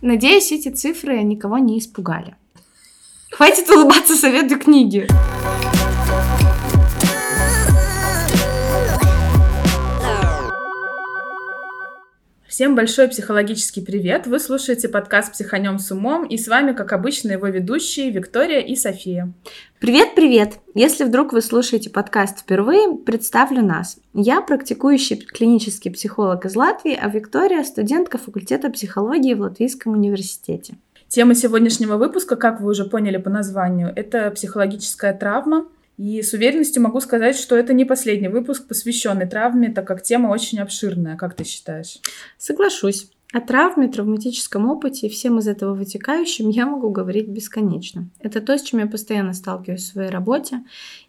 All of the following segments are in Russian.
Надеюсь, эти цифры никого не испугали. Хватит улыбаться совету книги. Всем большой психологический привет! Вы слушаете подкаст «Психанем с умом» и с вами, как обычно, его ведущие Виктория и София. Привет-привет! Если вдруг вы слушаете подкаст впервые, представлю нас. Я практикующий клинический психолог из Латвии, а Виктория – студентка факультета психологии в Латвийском университете. Тема сегодняшнего выпуска, как вы уже поняли по названию, это психологическая травма. И с уверенностью могу сказать, что это не последний выпуск, посвященный травме, так как тема очень обширная. Как ты считаешь? Соглашусь. О травме, травматическом опыте и всем из этого вытекающем я могу говорить бесконечно. Это то, с чем я постоянно сталкиваюсь в своей работе,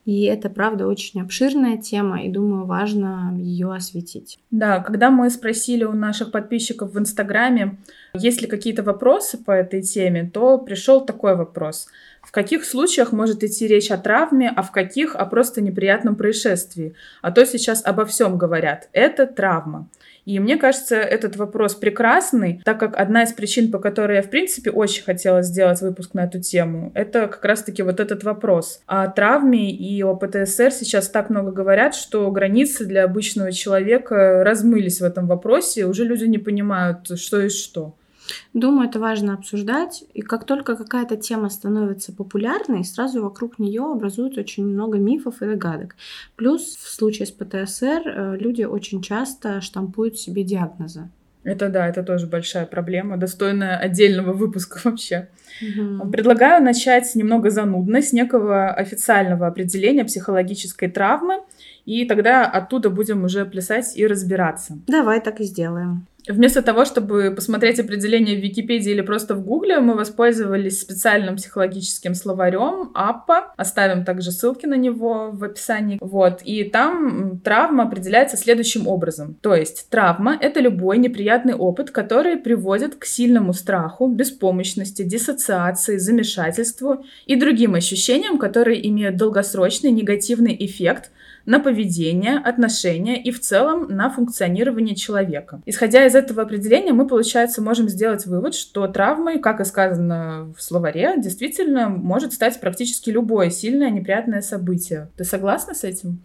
и это, правда, очень обширная тема, и думаю, важно ее осветить. Да, когда мы спросили у наших подписчиков в Инстаграме, есть ли какие-то вопросы по этой теме, то пришел такой вопрос. В каких случаях может идти речь о травме, а в каких о просто неприятном происшествии? А то сейчас обо всем говорят. Это травма. И мне кажется, этот вопрос прекрасный, так как одна из причин, по которой я, в принципе, очень хотела сделать выпуск на эту тему, это как раз-таки вот этот вопрос. О травме и о ПТСР сейчас так много говорят, что границы для обычного человека размылись в этом вопросе, и уже люди не понимают, что и что. Думаю, это важно обсуждать. И как только какая-то тема становится популярной, сразу вокруг нее образуется очень много мифов и догадок. Плюс в случае с ПТСР э, люди очень часто штампуют себе диагнозы. Это да, это тоже большая проблема, достойная отдельного выпуска вообще. Угу. Предлагаю начать немного занудно с некого официального определения психологической травмы, и тогда оттуда будем уже плясать и разбираться. Давай так и сделаем. Вместо того, чтобы посмотреть определение в Википедии или просто в Гугле, мы воспользовались специальным психологическим словарем АППА. Оставим также ссылки на него в описании. Вот. И там травма определяется следующим образом. То есть травма — это любой неприятный опыт, который приводит к сильному страху, беспомощности, диссоциации, замешательству и другим ощущениям, которые имеют долгосрочный негативный эффект на поведение, отношения и в целом на функционирование человека. Исходя из этого определения, мы, получается, можем сделать вывод, что травмой, как и сказано в словаре, действительно может стать практически любое сильное неприятное событие. Ты согласна с этим?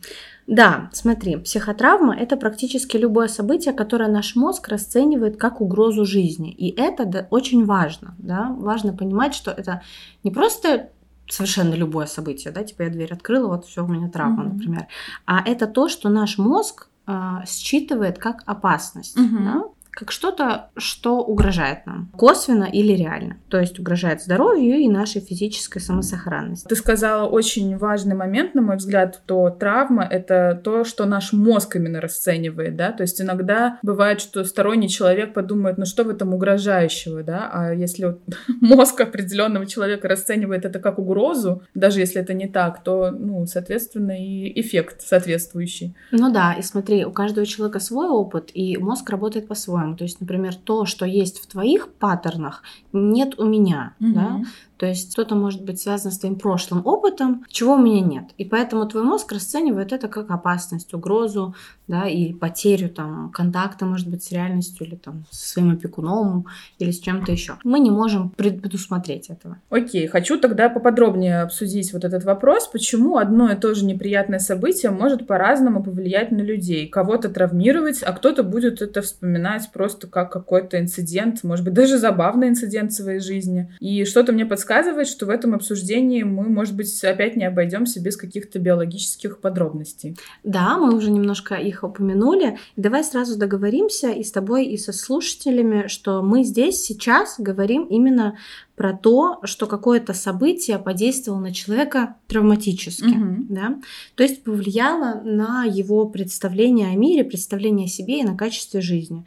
Да, смотри, психотравма – это практически любое событие, которое наш мозг расценивает как угрозу жизни. И это да, очень важно. Да? Важно понимать, что это не просто совершенно любое событие, да, типа я дверь открыла, вот все, у меня травма, mm-hmm. например. А это то, что наш мозг э, считывает как опасность. Mm-hmm. Да? Как что-то, что угрожает нам, косвенно или реально. То есть угрожает здоровью и нашей физической самосохранности. Ты сказала очень важный момент, на мой взгляд, то травма — это то, что наш мозг именно расценивает, да, то есть иногда бывает, что сторонний человек подумает, ну что в этом угрожающего, да, а если вот мозг определенного человека расценивает это как угрозу, даже если это не так, то, ну, соответственно, и эффект соответствующий. Ну да, и смотри, у каждого человека свой опыт, и мозг работает по-своему по-своему. То есть, например, то, что есть в твоих паттернах, нет у меня. Угу. Да? То есть что-то может быть связано с твоим прошлым опытом, чего у меня нет. И поэтому твой мозг расценивает это как опасность, угрозу, да, и потерю там контакта, может быть, с реальностью или там со своим опекуном или с чем-то еще. Мы не можем предусмотреть этого. Окей, хочу тогда поподробнее обсудить вот этот вопрос, почему одно и то же неприятное событие может по-разному повлиять на людей. Кого-то травмировать, а кто-то будет это вспоминать просто как какой-то инцидент, может быть, даже забавный инцидент в своей жизни. И что-то мне подсказывает, что в этом обсуждении мы, может быть, опять не обойдемся без каких-то биологических подробностей. Да, мы уже немножко их упомянули. Давай сразу договоримся и с тобой, и со слушателями, что мы здесь сейчас говорим именно про то, что какое-то событие подействовало на человека травматически, угу. да, то есть повлияло на его представление о мире, представление о себе и на качестве жизни.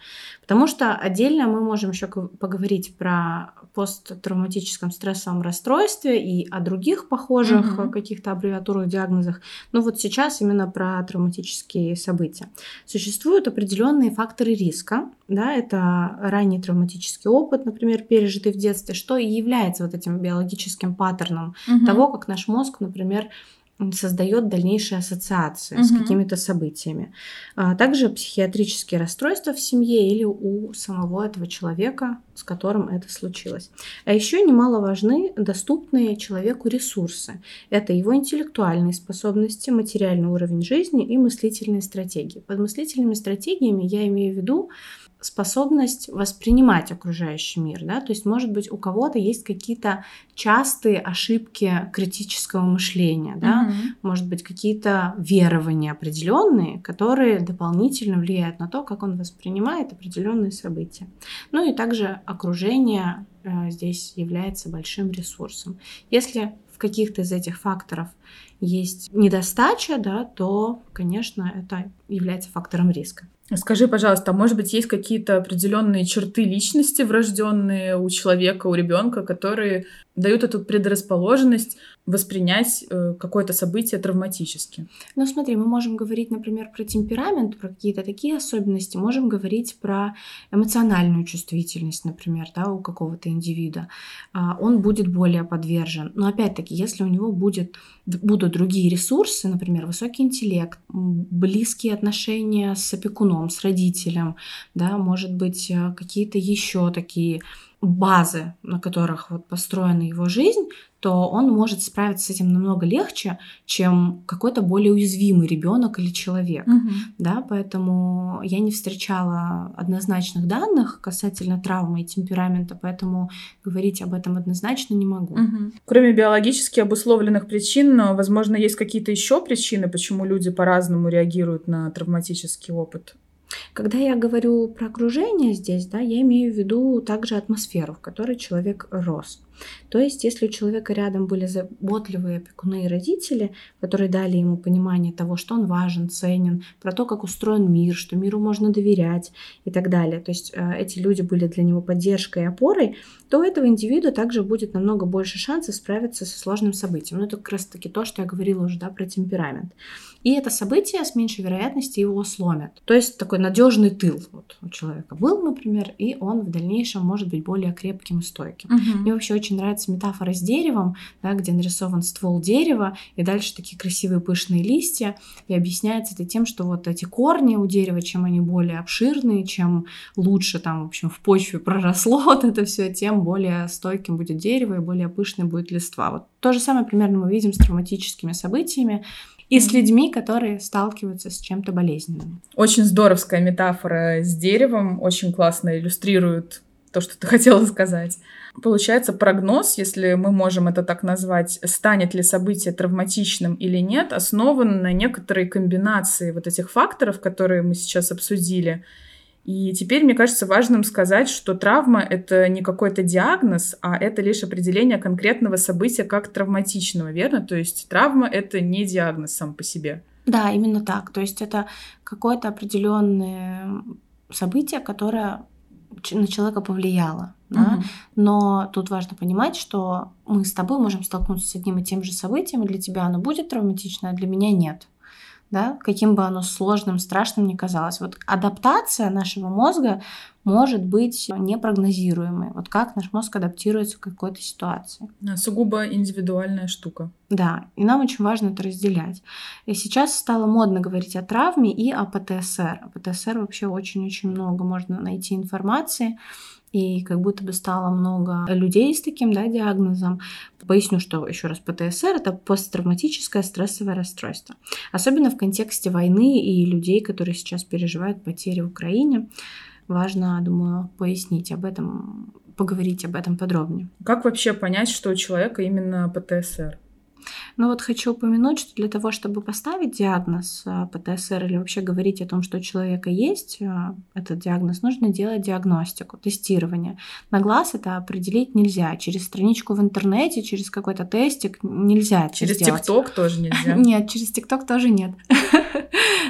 Потому что отдельно мы можем еще поговорить про посттравматическом стрессовом расстройстве и о других похожих угу. каких-то аббревиатурах, диагнозах. Но вот сейчас именно про травматические события. Существуют определенные факторы риска, да, это ранний травматический опыт, например, пережитый в детстве, что и является вот этим биологическим паттерном угу. того, как наш мозг, например, создает дальнейшие ассоциации угу. с какими-то событиями. А также психиатрические расстройства в семье или у самого этого человека, с которым это случилось. А еще немаловажны доступные человеку ресурсы. Это его интеллектуальные способности, материальный уровень жизни и мыслительные стратегии. Под мыслительными стратегиями я имею в виду способность воспринимать окружающий мир, да, то есть, может быть, у кого-то есть какие-то частые ошибки критического мышления, да, mm-hmm. может быть, какие-то верования определенные, которые дополнительно влияют на то, как он воспринимает определенные события. Ну и также окружение э, здесь является большим ресурсом. Если в каких-то из этих факторов есть недостача, да, то, конечно, это является фактором риска. Скажи, пожалуйста, а может быть есть какие-то определенные черты личности врожденные у человека, у ребенка, которые дают эту предрасположенность воспринять э, какое-то событие травматически. Ну смотри, мы можем говорить, например, про темперамент, про какие-то такие особенности, можем говорить про эмоциональную чувствительность, например, да, у какого-то индивида. А, он будет более подвержен. Но опять-таки, если у него будет, будут другие ресурсы, например, высокий интеллект, близкие отношения с опекуном, с родителем, да, может быть, э, какие-то еще такие базы, на которых вот построена его жизнь, то он может справиться с этим намного легче, чем какой-то более уязвимый ребенок или человек. Угу. Да, поэтому я не встречала однозначных данных касательно травмы и темперамента, поэтому говорить об этом однозначно не могу. Угу. Кроме биологически обусловленных причин, возможно, есть какие-то еще причины, почему люди по-разному реагируют на травматический опыт. Когда я говорю про окружение здесь, да, я имею в виду также атмосферу, в которой человек рос. То есть, если у человека рядом были заботливые опекуны и родители, которые дали ему понимание того, что он важен, ценен, про то, как устроен мир, что миру можно доверять и так далее, то есть э, эти люди были для него поддержкой и опорой, то у этого индивида также будет намного больше шансов справиться со сложным событием. Ну, это как раз-таки то, что я говорила уже да, про темперамент. И это событие с меньшей вероятностью его сломят. То есть такой надежный тыл вот у человека был, например, и он в дальнейшем может быть более крепким и стойким. Угу. Мне вообще очень нравится метафора с деревом, да, где нарисован ствол дерева, и дальше такие красивые пышные листья, и объясняется это тем, что вот эти корни у дерева, чем они более обширные, чем лучше там, в общем, в почве проросло вот это все, тем более стойким будет дерево и более пышной будет листва. Вот то же самое примерно мы видим с травматическими событиями, и с людьми, которые сталкиваются с чем-то болезненным. Очень здоровская метафора с деревом, очень классно иллюстрирует то, что ты хотела сказать. Получается, прогноз, если мы можем это так назвать, станет ли событие травматичным или нет, основан на некоторой комбинации вот этих факторов, которые мы сейчас обсудили. И теперь мне кажется важным сказать, что травма — это не какой-то диагноз, а это лишь определение конкретного события как травматичного, верно? То есть травма — это не диагноз сам по себе. Да, именно так. То есть это какое-то определенное событие, которое на человека повлияло. Да? Угу. Но тут важно понимать, что мы с тобой можем столкнуться с одним и тем же событием, и для тебя оно будет травматично, а для меня нет да, каким бы оно сложным, страшным ни казалось. Вот адаптация нашего мозга может быть непрогнозируемой. Вот как наш мозг адаптируется к какой-то ситуации. Сугубо индивидуальная штука. Да, и нам очень важно это разделять. И сейчас стало модно говорить о травме и о ПТСР. О ПТСР вообще очень-очень много можно найти информации и как будто бы стало много людей с таким да, диагнозом. Поясню, что еще раз ПТСР это посттравматическое стрессовое расстройство. Особенно в контексте войны и людей, которые сейчас переживают потери в Украине. Важно, думаю, пояснить об этом, поговорить об этом подробнее. Как вообще понять, что у человека именно ПТСР? Но вот хочу упомянуть, что для того, чтобы поставить диагноз а, ПТСР или вообще говорить о том, что у человека есть а, этот диагноз, нужно делать диагностику, тестирование. На глаз это определить нельзя. Через страничку в интернете, через какой-то тестик нельзя Через ТикТок тоже нельзя? Нет, через ТикТок тоже нет.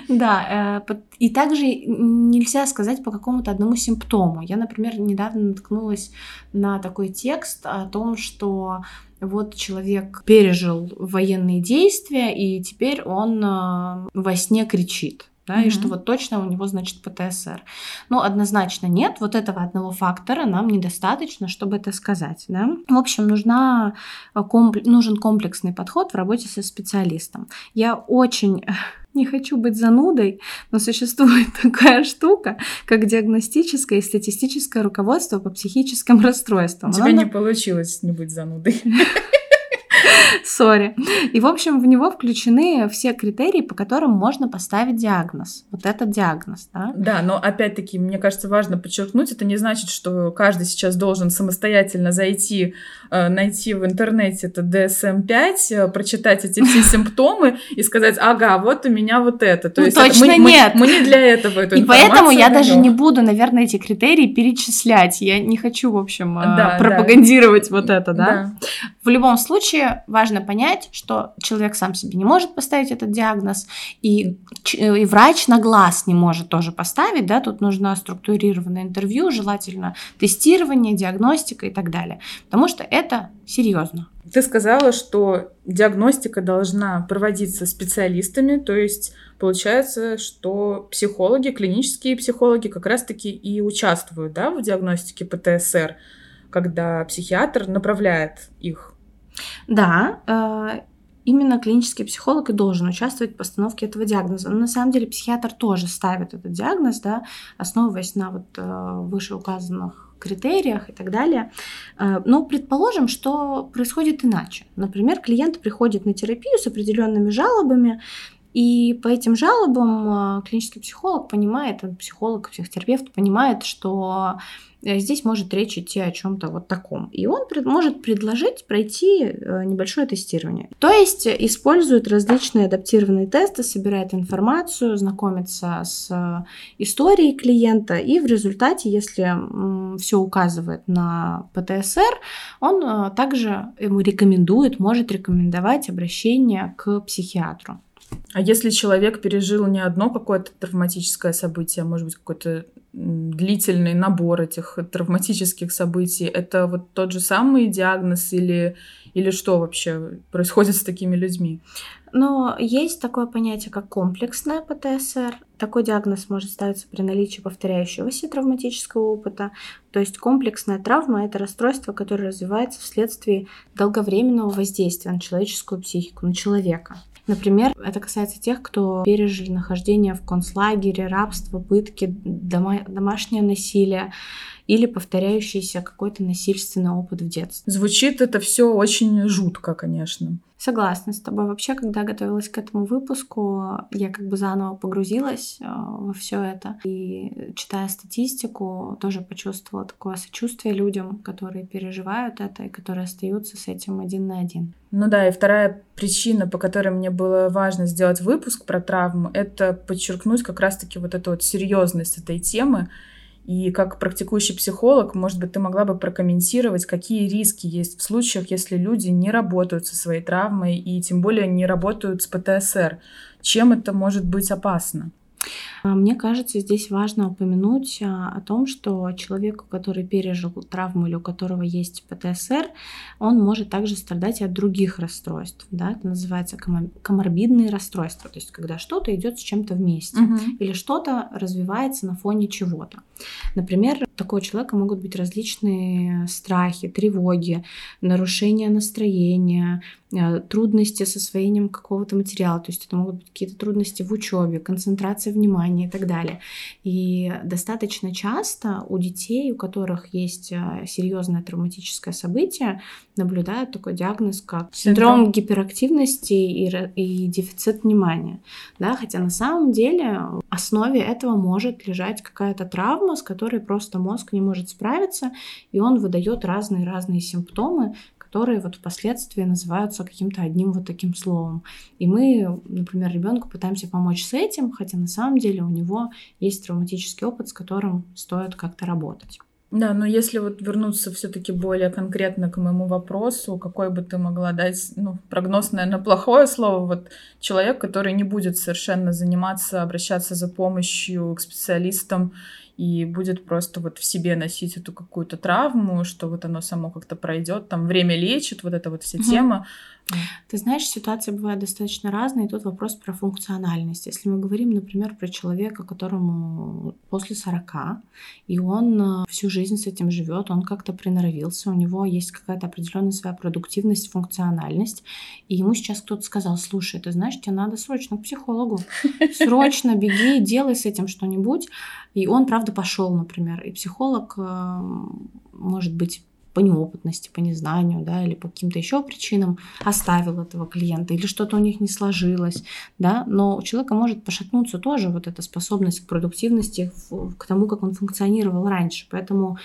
Да, э, и также нельзя сказать по какому-то одному симптому. Я, например, недавно наткнулась на такой текст о том, что вот человек пережил военные действия, и теперь он э, во сне кричит. да, mm-hmm. и что вот точно у него, значит, ПТСР. Ну, однозначно нет, вот этого одного фактора нам недостаточно, чтобы это сказать, да. В общем, нужна, э, комп... нужен комплексный подход в работе со специалистом. Я очень не хочу быть занудой, но существует такая штука, как диагностическое и статистическое руководство по психическим расстройствам. У тебя Оно... не получилось не быть занудой. Сори. И, в общем, в него включены все критерии, по которым можно поставить диагноз. Вот этот диагноз, да? Да, но опять-таки, мне кажется, важно подчеркнуть, это не значит, что каждый сейчас должен самостоятельно зайти, э, найти в интернете это DSM-5, э, прочитать эти все симптомы и сказать, ага, вот у меня вот это. То ну, есть точно это, мы, нет. Мы, мы не для этого эту И поэтому я даже не буду, наверное, эти критерии перечислять. Я не хочу, в общем, э, да, пропагандировать да. вот это, да? да? В любом случае, важно понять, что человек сам себе не может поставить этот диагноз, и, и врач на глаз не может тоже поставить, да, тут нужно структурированное интервью, желательно тестирование, диагностика и так далее, потому что это серьезно. Ты сказала, что диагностика должна проводиться специалистами, то есть получается, что психологи, клинические психологи как раз-таки и участвуют да, в диагностике ПТСР, когда психиатр направляет их да, э, именно клинический психолог и должен участвовать в постановке этого диагноза. Но на самом деле психиатр тоже ставит этот диагноз, да, основываясь на вот э, вышеуказанных критериях и так далее. Э, но предположим, что происходит иначе. Например, клиент приходит на терапию с определенными жалобами, и по этим жалобам клинический психолог понимает, психолог, психотерапевт понимает, что Э, здесь может речь идти о чем-то вот таком. И он пред, может предложить пройти э, небольшое тестирование. То есть использует различные адаптированные тесты, собирает информацию, знакомится с э, историей клиента, и в результате, если все указывает на ПТСР, он также ему рекомендует, может рекомендовать обращение к психиатру. А если человек пережил не одно какое-то травматическое событие, а может быть какой-то длительный набор этих травматических событий, это вот тот же самый диагноз или, или что вообще происходит с такими людьми? Но есть такое понятие, как комплексная ПТСР. Такой диагноз может ставиться при наличии повторяющегося травматического опыта. То есть комплексная травма – это расстройство, которое развивается вследствие долговременного воздействия на человеческую психику, на человека. Например, это касается тех, кто пережили нахождение в концлагере, рабство, пытки, дома, домашнее насилие или повторяющийся какой-то насильственный опыт в детстве. Звучит это все очень жутко, конечно. Согласна с тобой. Вообще, когда готовилась к этому выпуску, я как бы заново погрузилась э, во все это. И читая статистику, тоже почувствовала такое сочувствие людям, которые переживают это и которые остаются с этим один на один. Ну да, и вторая причина, по которой мне было важно сделать выпуск про травму, это подчеркнуть как раз-таки вот эту вот серьезность этой темы и как практикующий психолог, может быть, ты могла бы прокомментировать, какие риски есть в случаях, если люди не работают со своей травмой и тем более не работают с ПТСР. Чем это может быть опасно? А, мне кажется, здесь важно упомянуть а, о том, что человеку, который пережил травму или у которого есть ПТСР, он может также страдать и от других расстройств. Да? Это называется коморбидные расстройства, то есть когда что-то идет с чем-то вместе угу. или что-то развивается на фоне чего-то. Например, у такого человека могут быть различные страхи, тревоги, нарушения настроения, Э, трудности с освоением какого-то материала, то есть это могут быть какие-то трудности в учебе, концентрация внимания и так далее. И достаточно часто у детей, у которых есть э, серьезное травматическое событие, наблюдают такой диагноз, как синдром, синдром гиперактивности и, и дефицит внимания. Да? Хотя на самом деле в основе этого может лежать какая-то травма, с которой просто мозг не может справиться, и он выдает разные-разные симптомы, которые вот впоследствии называются каким-то одним вот таким словом. И мы, например, ребенку пытаемся помочь с этим, хотя на самом деле у него есть травматический опыт, с которым стоит как-то работать. Да, но если вот вернуться все-таки более конкретно к моему вопросу, какой бы ты могла дать, ну, прогноз, наверное, плохое слово, вот человек, который не будет совершенно заниматься, обращаться за помощью к специалистам и будет просто вот в себе носить эту какую-то травму, что вот оно само как-то пройдет, там время лечит, вот эта вот вся тема. Ты знаешь, ситуации бывают достаточно разные, и тут вопрос про функциональность. Если мы говорим, например, про человека, которому после 40, и он э, всю жизнь с этим живет, он как-то приноровился, у него есть какая-то определенная своя продуктивность, функциональность, и ему сейчас кто-то сказал, слушай, ты знаешь, тебе надо срочно к психологу, срочно беги, делай с этим что-нибудь. И он, правда, пошел, например, и психолог, э, может быть, по неопытности, по незнанию, да, или по каким-то еще причинам оставил этого клиента, или что-то у них не сложилось, да, но у человека может пошатнуться тоже вот эта способность к продуктивности, к тому, как он функционировал раньше. Поэтому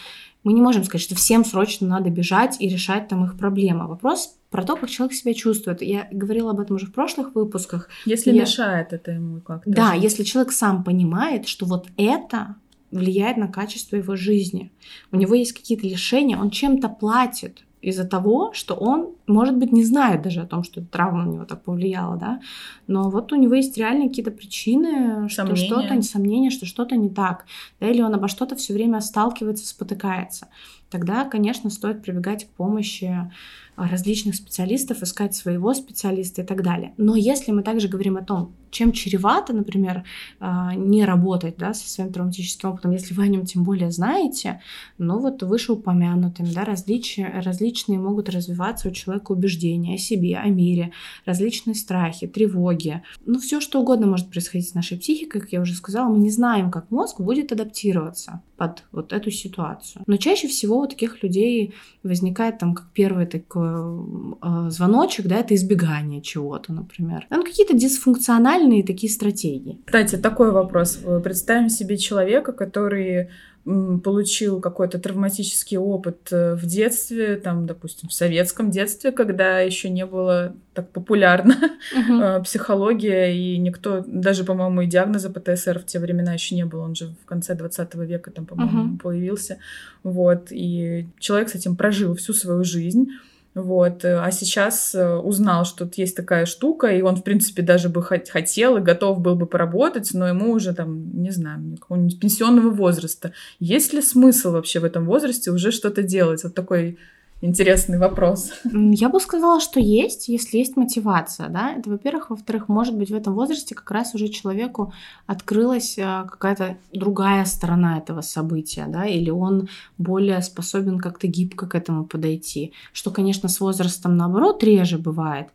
мы не можем сказать, что всем срочно надо бежать и решать там их проблемы. Вопрос про то, как человек себя чувствует. Я говорила об этом уже в прошлых выпусках. Если я... мешает это ему как-то. Да, если человек сам понимает, что вот это влияет на качество его жизни. У него есть какие-то лишения, он чем-то платит из-за того, что он, может быть, не знает даже о том, что травма на него так повлияла, да, но вот у него есть реальные какие-то причины, что что-то, сомнения, что что-то не так, да, или он обо что-то все время сталкивается, спотыкается. Тогда, конечно, стоит прибегать к помощи различных специалистов, искать своего специалиста и так далее. Но если мы также говорим о том, чем чревато, например, а, не работать да, со своим травматическим опытом, если вы о нем тем более знаете, ну вот вышеупомянутыми, да, различия, различные могут развиваться у человека убеждения о себе, о мире, различные страхи, тревоги. Ну, все что угодно может происходить с нашей психикой, как я уже сказала, мы не знаем, как мозг будет адаптироваться под вот эту ситуацию. Но чаще всего у таких людей возникает там как первый такой э, звоночек, да, это избегание чего-то, например. Там какие-то дисфункциональные такие стратегии. Кстати, такой вопрос. Представим себе человека, который получил какой-то травматический опыт э, в детстве, там, допустим, в советском детстве, когда еще не было так популярна uh-huh. психология, и никто, даже, по-моему, и диагноза ПТСР в те времена еще не было, он же в конце 20 века там, по-моему, uh-huh. появился, вот, и человек с этим прожил всю свою жизнь, вот. Э, а сейчас э, узнал, что тут есть такая штука, и он, в принципе, даже бы хотел и готов был бы поработать, но ему уже там, не знаю, какого-нибудь пенсионного возраста. Есть ли смысл вообще в этом возрасте уже что-то делать? Вот такой интересный вопрос. Я бы сказала, что есть, если есть мотивация, да, это, во-первых, во-вторых, может быть, в этом возрасте как раз уже человеку открылась э, какая-то другая сторона этого события, да, или он более способен как-то гибко к этому подойти, что, конечно, с возрастом, наоборот, реже бывает,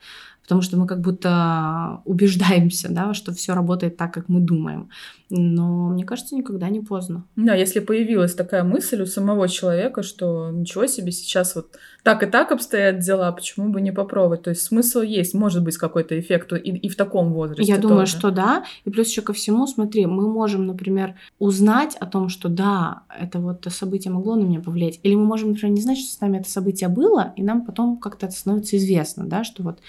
потому что мы как будто убеждаемся, да, что все работает так, как мы думаем. Но мне кажется, никогда не поздно. Да, если появилась такая мысль у самого человека, что ничего себе, сейчас вот так и так обстоят дела, почему бы не попробовать? То есть смысл есть, может быть какой-то эффект и, и в таком возрасте. Я думаю, что да. И плюс еще ко всему, смотри, мы можем, например, узнать о том, что да, это вот событие могло на меня повлиять. Или мы можем, например, не знать, что с нами это событие было, и нам потом как-то это становится известно, да, что вот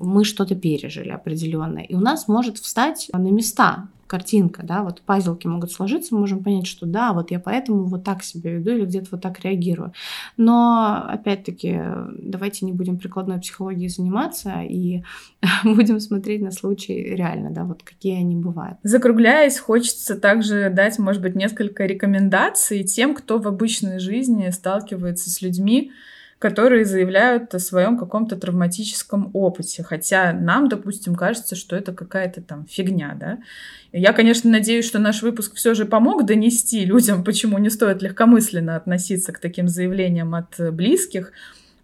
мы что-то пережили определенное. И у нас может встать на места картинка, да, вот пазлки могут сложиться, мы можем понять, что да, вот я поэтому вот так себя веду или где-то вот так реагирую. Но, опять-таки, давайте не будем прикладной психологией заниматься и будем смотреть на случаи реально, да, вот какие они бывают. Закругляясь, хочется также дать, может быть, несколько рекомендаций тем, кто в обычной жизни сталкивается с людьми, которые заявляют о своем каком-то травматическом опыте. Хотя нам, допустим, кажется, что это какая-то там фигня, да. Я, конечно, надеюсь, что наш выпуск все же помог донести людям, почему не стоит легкомысленно относиться к таким заявлениям от близких,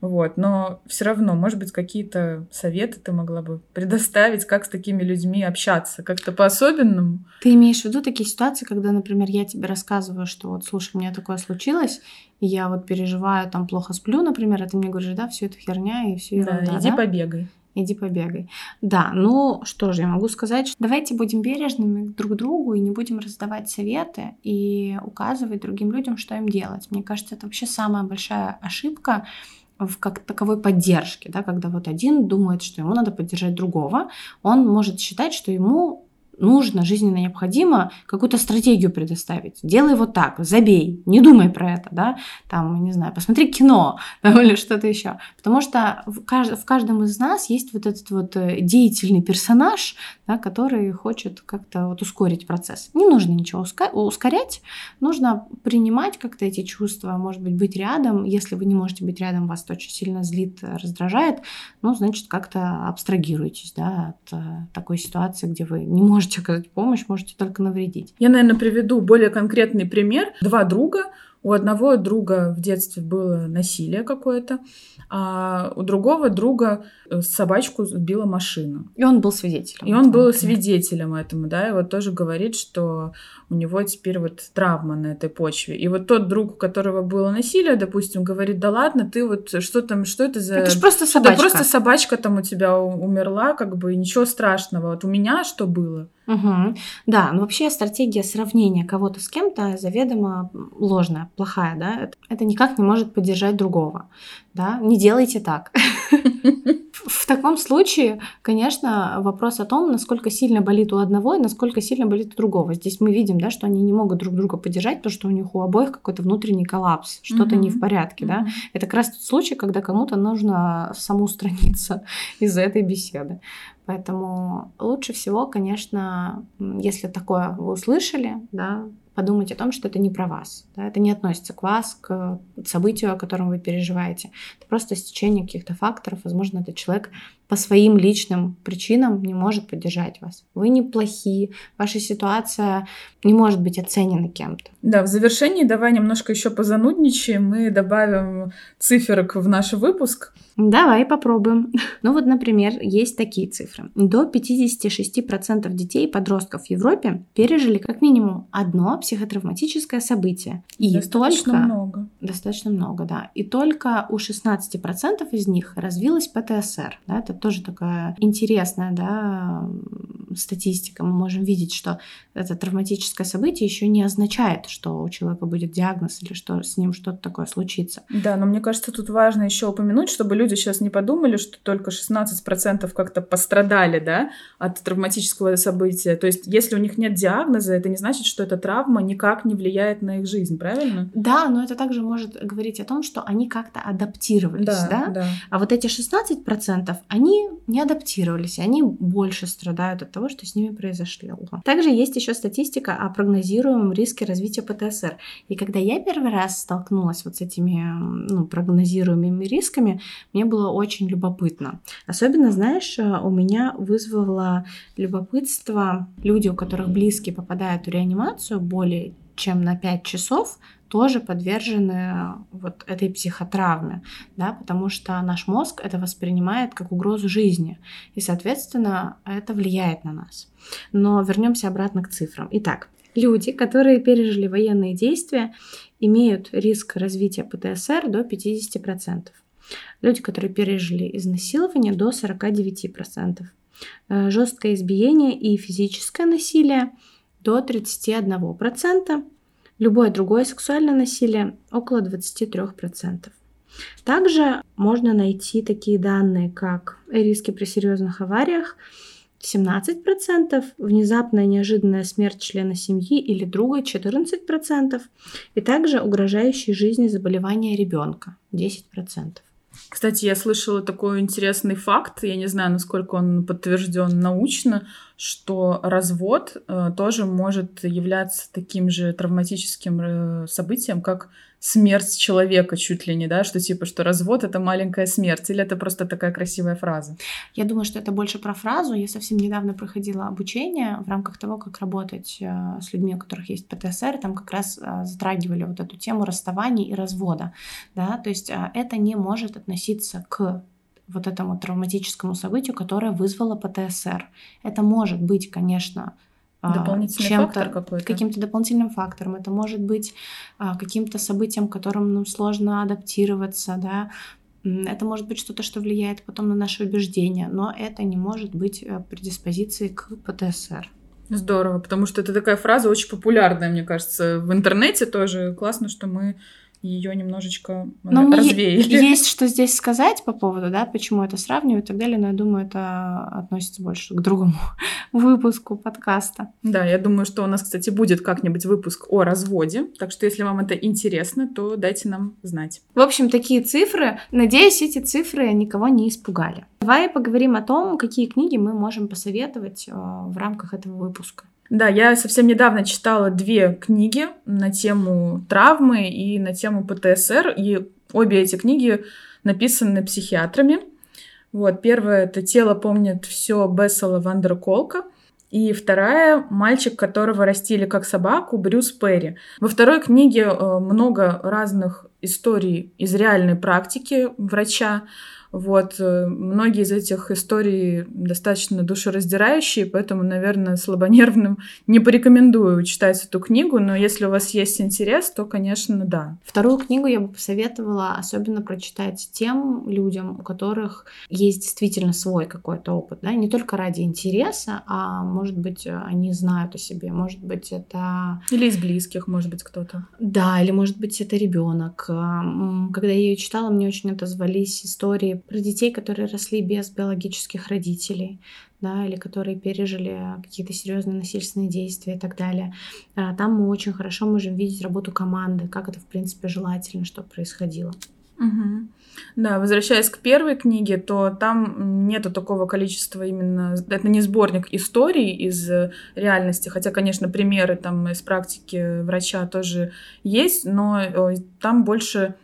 вот, но все равно, может быть, какие-то советы ты могла бы предоставить, как с такими людьми общаться, как-то по-особенному. Ты имеешь в виду такие ситуации, когда, например, я тебе рассказываю, что вот, слушай, у меня такое случилось, и я вот переживаю, там плохо сплю, например, а ты мне говоришь, да, все это херня и все ерунда, да, иди да? побегай. Иди побегай. Да, ну что же, я могу сказать, что давайте будем бережными друг к другу и не будем раздавать советы и указывать другим людям, что им делать. Мне кажется, это вообще самая большая ошибка, в как таковой поддержке, да, когда вот один думает, что ему надо поддержать другого, он может считать, что ему нужно, жизненно необходимо какую-то стратегию предоставить. Делай вот так, забей, не думай про это, да, там, не знаю, посмотри кино там, или что-то еще. Потому что в, кажд... в каждом из нас есть вот этот вот э, деятельный персонаж, да, который хочет как-то вот ускорить процесс. Не нужно ничего уска... ускорять, нужно принимать как-то эти чувства, может быть, быть рядом. Если вы не можете быть рядом, вас очень сильно злит, раздражает, ну, значит, как-то абстрагируйтесь, да, от э, такой ситуации, где вы не можете можете оказать помощь, можете только навредить. Я, наверное, приведу более конкретный пример. Два друга, у одного друга в детстве было насилие какое-то, а у другого друга э, собачку сбила машина. И он был свидетелем. И он был свидетелем этому, да, и вот тоже говорит, что у него теперь вот травма на этой почве. И вот тот друг, у которого было насилие, допустим, говорит, да ладно, ты вот что там, что это за... Это же просто собачка. Да просто собачка там у тебя умерла, как бы, ничего страшного. Вот у меня что было? Угу. Да, но вообще стратегия сравнения кого-то с кем-то заведомо ложная, плохая, да. Это никак не может поддержать другого, да. Не делайте так. В таком случае, конечно, вопрос о том, насколько сильно болит у одного и насколько сильно болит у другого. Здесь мы видим, да, что они не могут друг друга поддержать, потому что у них у обоих какой-то внутренний коллапс, что-то не в порядке, да. Это как раз тот случай, когда кому-то нужно самоустраниться из этой беседы. Поэтому лучше всего, конечно, если такое вы услышали, да, подумать о том, что это не про вас. Да, это не относится к вас, к событию, о котором вы переживаете. Это просто стечение каких-то факторов. Возможно, этот человек по своим личным причинам не может поддержать вас. Вы не плохие, ваша ситуация не может быть оценена кем-то. Да, в завершении давай немножко еще позанудничаем, мы добавим циферок в наш выпуск. Давай попробуем. Ну вот, например, есть такие цифры. До 56% детей и подростков в Европе пережили как минимум одно психотравматическое событие. И достаточно только... много. Достаточно много, да. И только у 16% из них развилась ПТСР. Да, это тоже такая интересная да, статистика. Мы можем видеть, что это травматическое событие еще не означает, что у человека будет диагноз или что с ним что-то такое случится. Да, но мне кажется, тут важно еще упомянуть, чтобы люди сейчас не подумали, что только 16% как-то пострадали да, от травматического события. То есть, если у них нет диагноза, это не значит, что эта травма никак не влияет на их жизнь, правильно? Да, но это также может говорить о том, что они как-то адаптировались, да? да? да. А вот эти 16%, они не адаптировались, они больше страдают от того, что с ними произошло. Также есть еще статистика о прогнозируемом риске развития ПТСР. И когда я первый раз столкнулась вот с этими ну, прогнозируемыми рисками, мне было очень любопытно. Особенно, знаешь, у меня вызвало любопытство люди, у которых близкие попадают в реанимацию более чем на 5 часов, тоже подвержены вот этой психотравме, да, потому что наш мозг это воспринимает как угрозу жизни, и, соответственно, это влияет на нас. Но вернемся обратно к цифрам. Итак, люди, которые пережили военные действия, имеют риск развития ПТСР до 50%. Люди, которые пережили изнасилование, до 49%. Э, жесткое избиение и физическое насилие до 31%. Любое другое сексуальное насилие около 23%. Также можно найти такие данные, как риски при серьезных авариях 17%, внезапная неожиданная смерть члена семьи или друга 14%, и также угрожающие жизни заболевания ребенка 10%. Кстати, я слышала такой интересный факт, я не знаю, насколько он подтвержден научно, что развод э, тоже может являться таким же травматическим э, событием, как смерть человека чуть ли не, да, что типа, что развод — это маленькая смерть, или это просто такая красивая фраза? Я думаю, что это больше про фразу. Я совсем недавно проходила обучение в рамках того, как работать э, с людьми, у которых есть ПТСР, там как раз затрагивали вот эту тему расставаний и развода, да, то есть это не может относиться к вот этому травматическому событию, которое вызвало ПТСР. Это может быть, конечно, а, Дополнительный какой-то? Каким-то дополнительным фактором. Это может быть а, каким-то событием, которым нам сложно адаптироваться, да, это может быть что-то, что влияет потом на наши убеждения, но это не может быть э, предиспозицией к ПТСР. Здорово, потому что это такая фраза очень популярная, мне кажется, в интернете тоже. Классно, что мы ее немножечко Но развеяли. Есть что здесь сказать по поводу, да, почему это сравнивают и так далее, но я думаю, это относится больше к другому выпуску подкаста. Да, я думаю, что у нас, кстати, будет как-нибудь выпуск о разводе, так что если вам это интересно, то дайте нам знать. В общем, такие цифры. Надеюсь, эти цифры никого не испугали. Давай поговорим о том, какие книги мы можем посоветовать э, в рамках этого выпуска. Да, я совсем недавно читала две книги на тему травмы и на тему ПТСР, и обе эти книги написаны психиатрами. Вот, первая это «Тело помнит все» Бессела Вандерколка, и вторая «Мальчик, которого растили как собаку» Брюс Перри. Во второй книге э, много разных историй из реальной практики врача, вот. Э, многие из этих историй достаточно душераздирающие, поэтому, наверное, слабонервным не порекомендую читать эту книгу, но если у вас есть интерес, то, конечно, да. Вторую книгу я бы посоветовала особенно прочитать тем людям, у которых есть действительно свой какой-то опыт, да, не только ради интереса, а может быть, они знают о себе, может быть, это... Или из близких, может быть, кто-то. Да, или может быть, это ребенок. Когда я ее читала, мне очень отозвались истории про детей, которые росли без биологических родителей, да, или которые пережили какие-то серьезные насильственные действия и так далее. А, там мы очень хорошо можем видеть работу команды, как это, в принципе, желательно, чтобы происходило. Угу. Да, возвращаясь к первой книге, то там нету такого количества именно... Это не сборник историй из реальности, хотя, конечно, примеры там из практики врача тоже есть, но э, там больше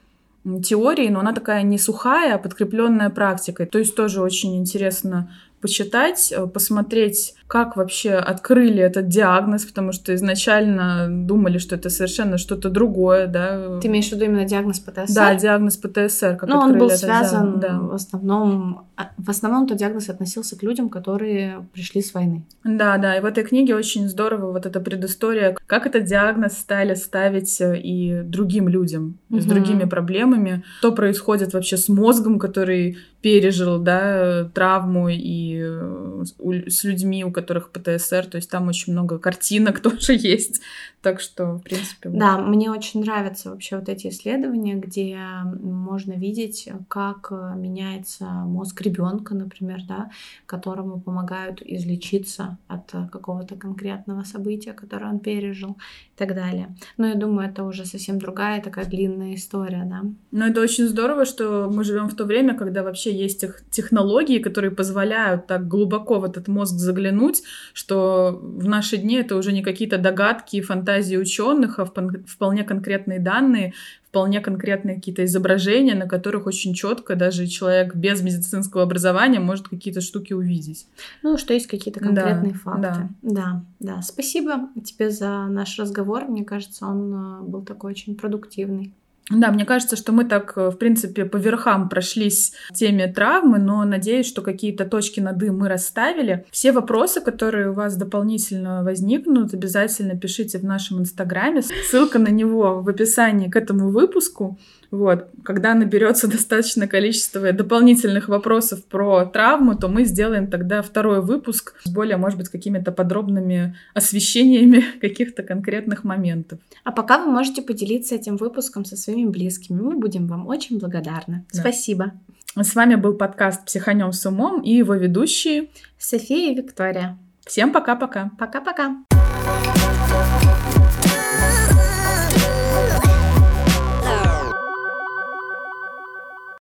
теории, но она такая не сухая, а подкрепленная практикой. То есть тоже очень интересно почитать, э, посмотреть, как вообще открыли этот диагноз, потому что изначально думали, что это совершенно что-то другое, да. Ты имеешь в виду именно диагноз ПТСР? Да, диагноз ПТСР. Как ну, он был связан да. в основном... А, в основном тот диагноз относился к людям, которые пришли с войны. Да, да, и в этой книге очень здорово вот эта предыстория, как этот диагноз стали ставить э, и другим людям угу. с другими проблемами, что происходит вообще с мозгом, который пережил, да, травму и э, с людьми, у которых ПТСР, то есть там очень много картинок тоже есть, так что, в принципе... Вот. Да, мне очень нравятся вообще вот эти исследования, где можно видеть, как э, меняется мозг ребенка, например, да, которому помогают излечиться от какого-то конкретного события, которое он пережил и так далее. Но я думаю, это уже совсем другая такая длинная история, да. Но это очень здорово, что мы живем в то время, когда вообще есть тех технологии, которые позволяют так глубоко в этот мозг заглянуть, что в наши дни это уже не какие-то догадки и фантазии ученых, а вполне конкретные данные, вполне конкретные какие-то изображения, на которых очень четко даже человек без медицинского образования может какие-то штуки увидеть. Ну, что есть какие-то конкретные да, факты. Да. да, да. Спасибо тебе за наш разговор. Мне кажется, он э, был такой очень продуктивный. Да, мне кажется, что мы так, э, в принципе, по верхам прошлись теме травмы, но надеюсь, что какие-то точки над «и» мы расставили. Все вопросы, которые у вас дополнительно возникнут, обязательно пишите в нашем инстаграме. Ссылка на него в описании к этому выпуску. Вот. Когда наберется достаточное количество дополнительных вопросов про травму, то мы сделаем тогда второй выпуск с более, может быть, какими-то подробными освещениями каких-то конкретных моментов. А пока вы можете поделиться этим выпуском со своими близкими. Мы будем вам очень благодарны. Да. Спасибо. С вами был подкаст «Психанем с умом» и его ведущие София и Виктория. Всем пока-пока. Пока-пока.